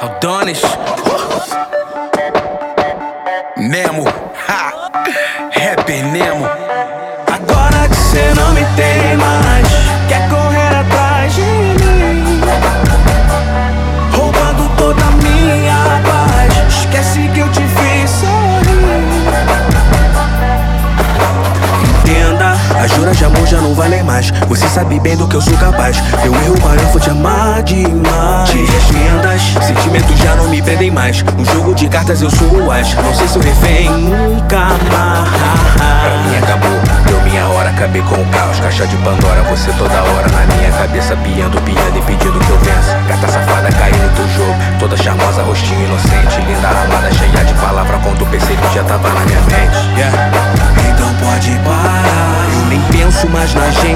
Aldones Nemo ha. Nemo. Agora que cê não me tem mais mais Você sabe bem do que eu sou capaz. Meu erro maior foi te amar demais. Te arrependas, sentimentos já não me prendem mais. No jogo de cartas eu sou o as. Não sei se eu refém nunca mais. Pra mim acabou, deu minha hora, acabei com o caos. Caixa de Pandora, você toda hora na minha cabeça Piando, piando e pedindo que eu vença. Gata safada caindo no teu jogo Toda charmosa, rostinho inocente Linda, amada, cheia de palavra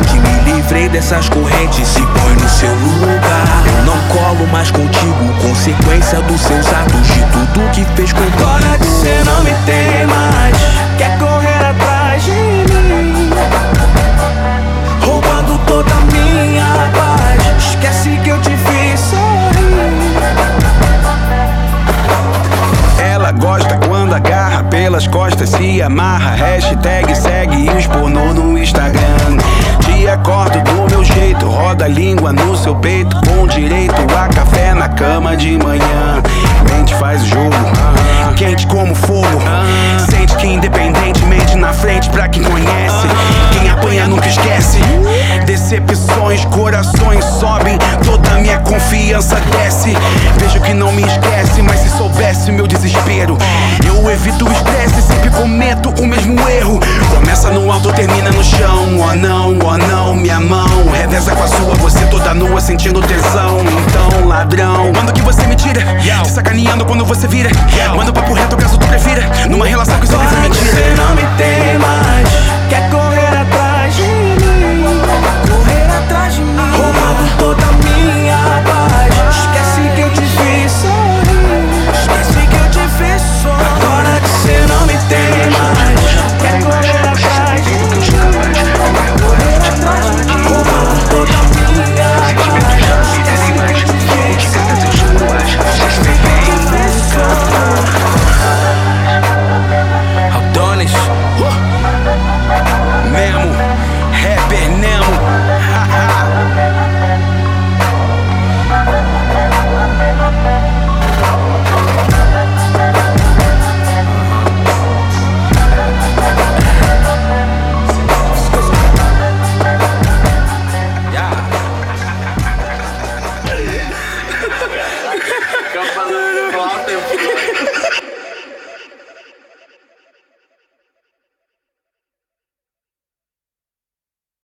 gente. Me livrei dessas correntes. Se põe no seu lugar. Eu não colo mais contigo. Consequência dos seus atos. De tudo que fez com Agora que cê não me tem mais. Quer correr atrás de mim. Roubando toda a minha paz. Esquece que eu te fiz sorrir. Ela gosta quando agarra pelas costas, se amarra. Hashtag segue os pornô no Instagram. Acordo do meu jeito, roda a língua no seu peito. Com direito a café na cama de manhã. Mente faz o jogo, quente como fogo. Sente que independentemente na frente pra quem conhece. Quem apanha nunca esquece. Decepções, corações sobem, toda minha confiança desce. Vejo que não me esquece, mas se soubesse meu desespero, eu evito o estresse, cometo o mesmo erro. Começa no alto, termina no chão. Oh não, oh não, minha mão reveza com a sua, você toda nua sentindo tesão. Então, ladrão, quando que você me tira? Te sacaneando quando você vira. Manda o papo reto caso tu prefira. Numa relação que só que mentira. Você não me tem mais. Quer